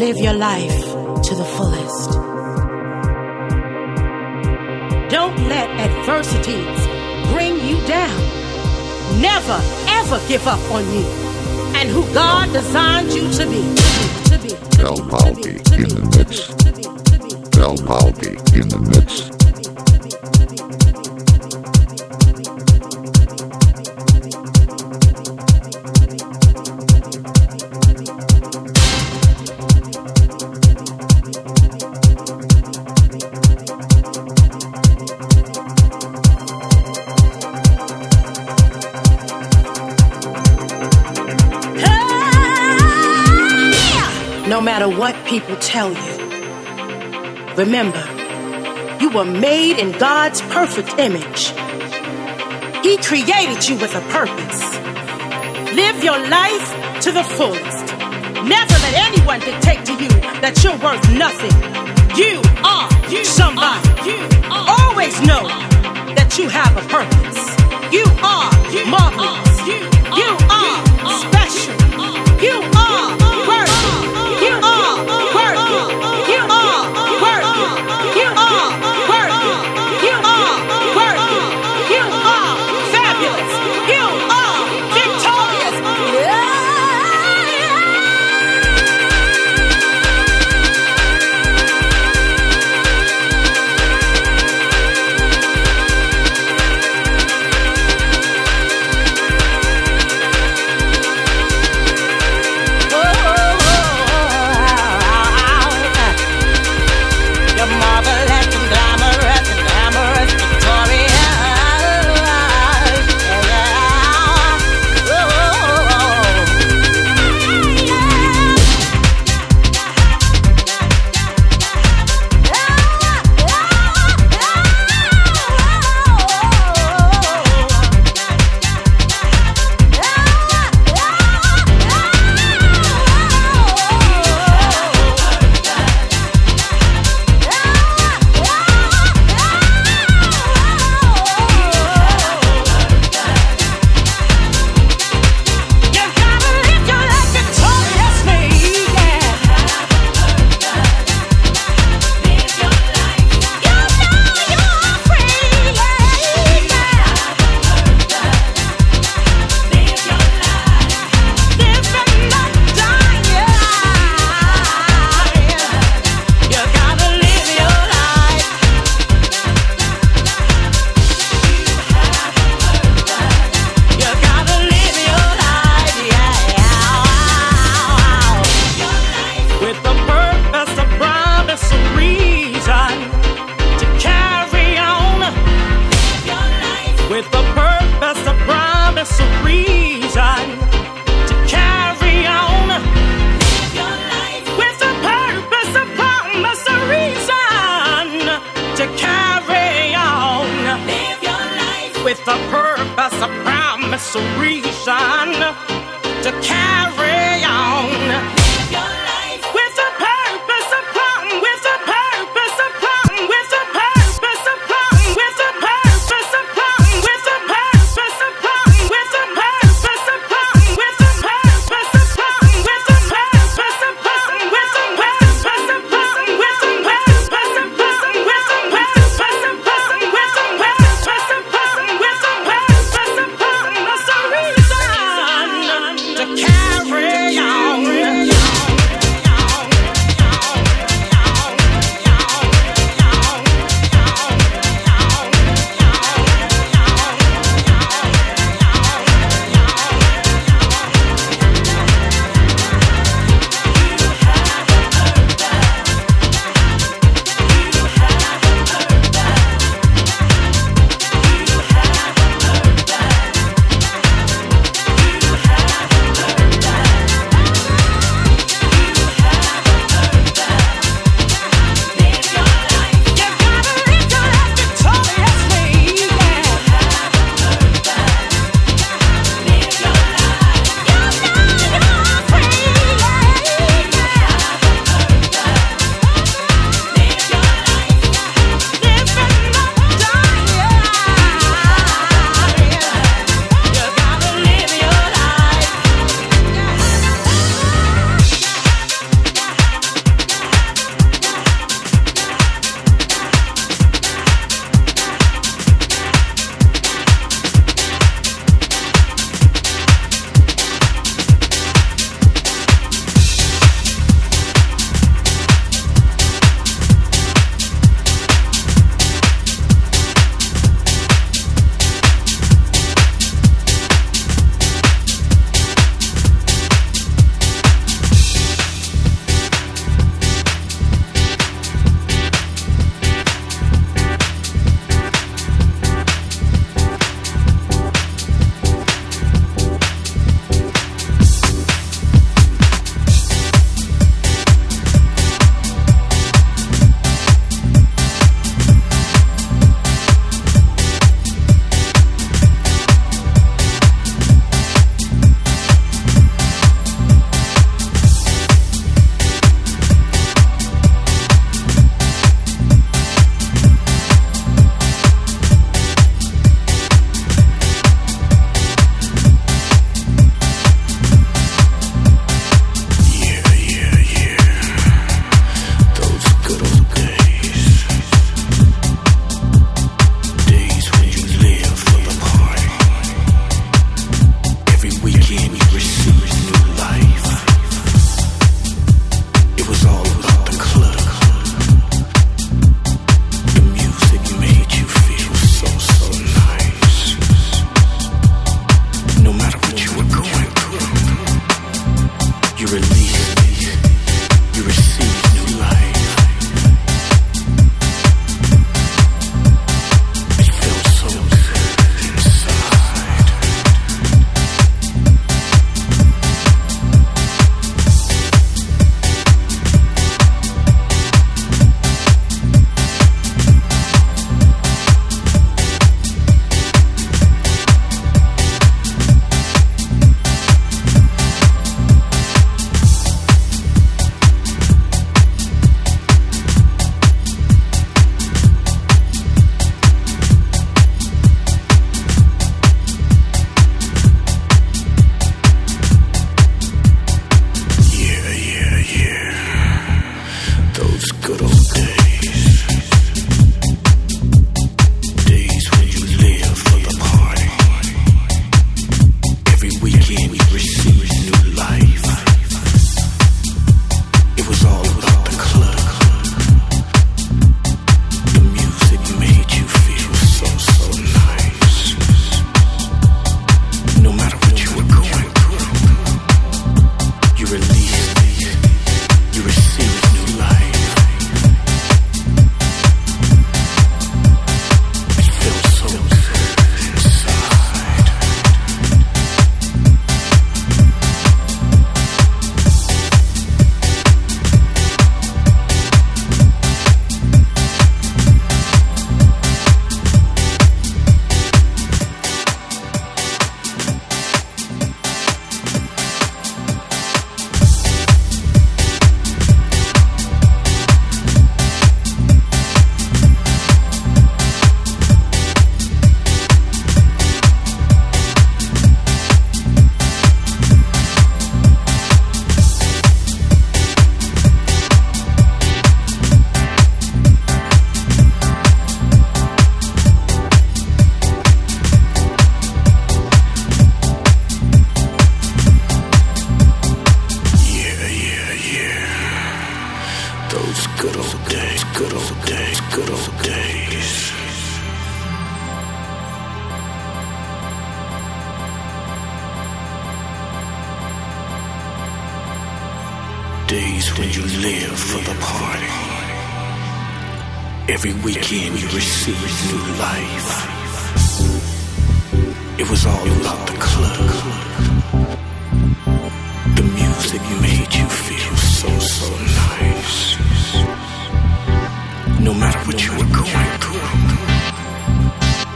Live your life to the fullest. Don't let adversities bring you down. Never, ever give up on you and who God designed you to be. To be, to be, Val Palby in the mix. Val Palby in the mix. Matter what people tell you, remember, you were made in God's perfect image. He created you with a purpose. Live your life to the fullest. Never let anyone dictate to you that you're worth nothing. You are somebody. Always know that you have a purpose. You are marvelous. You are special. You are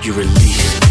you release.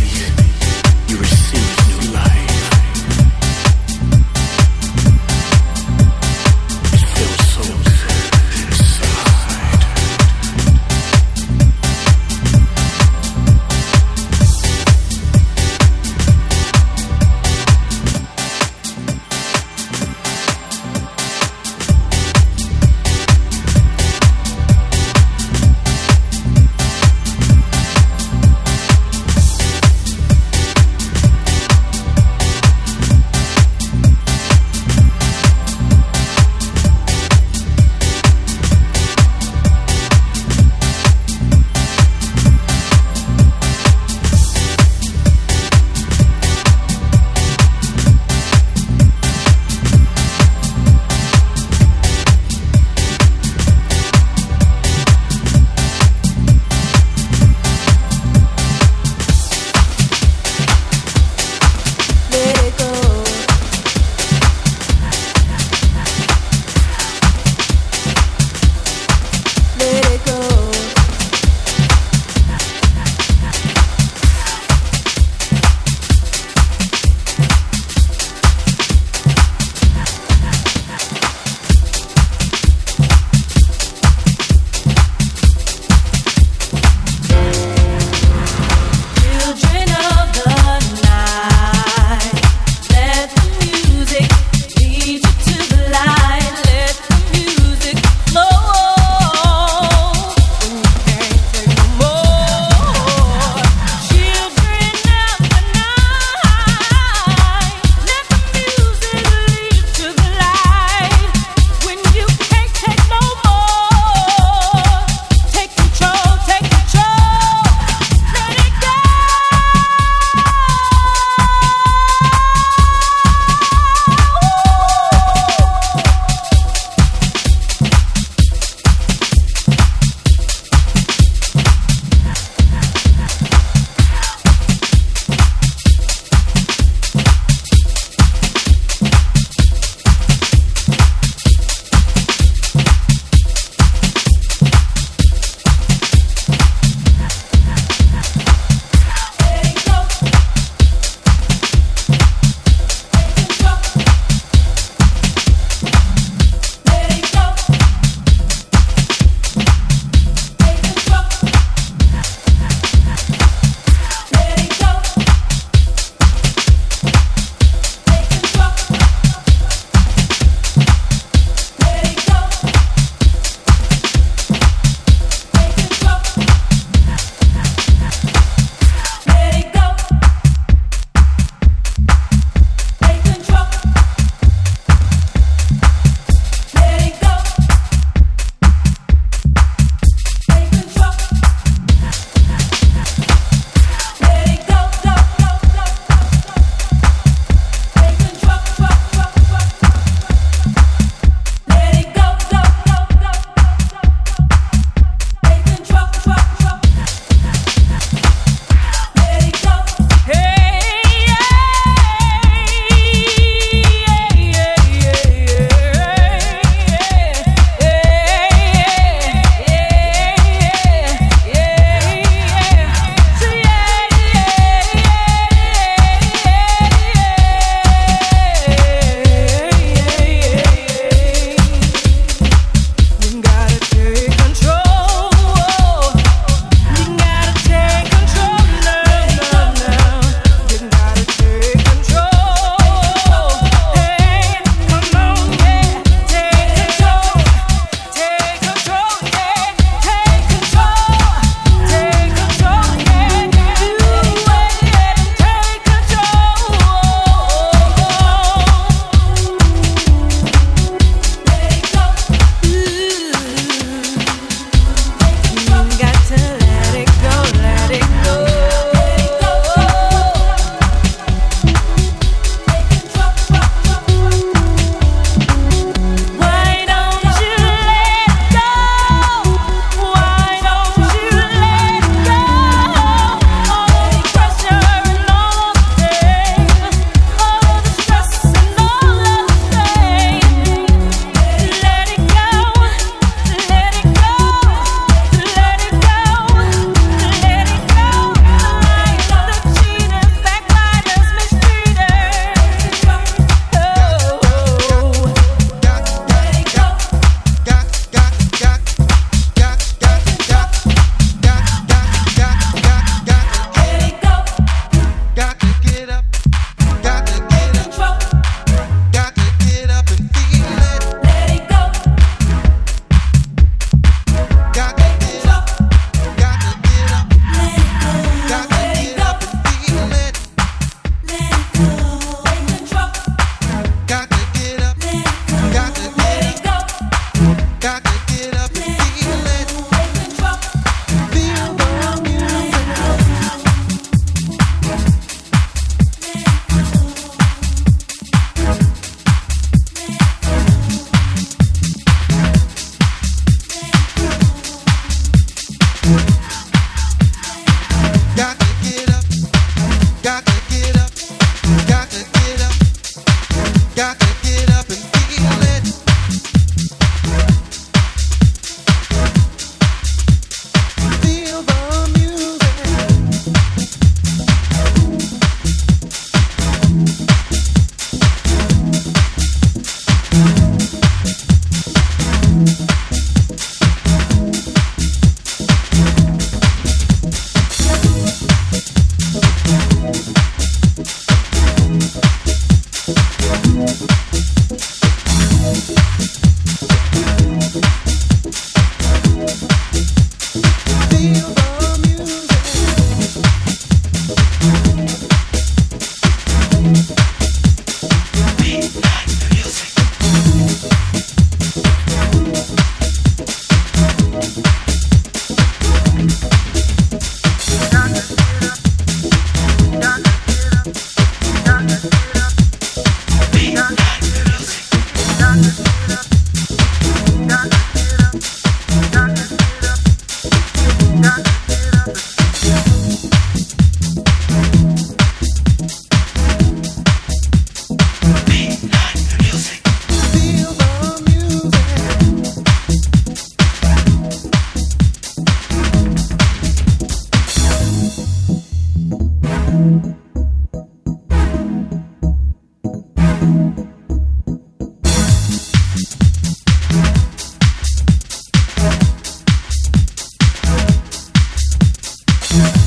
Yeah.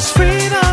There's nothing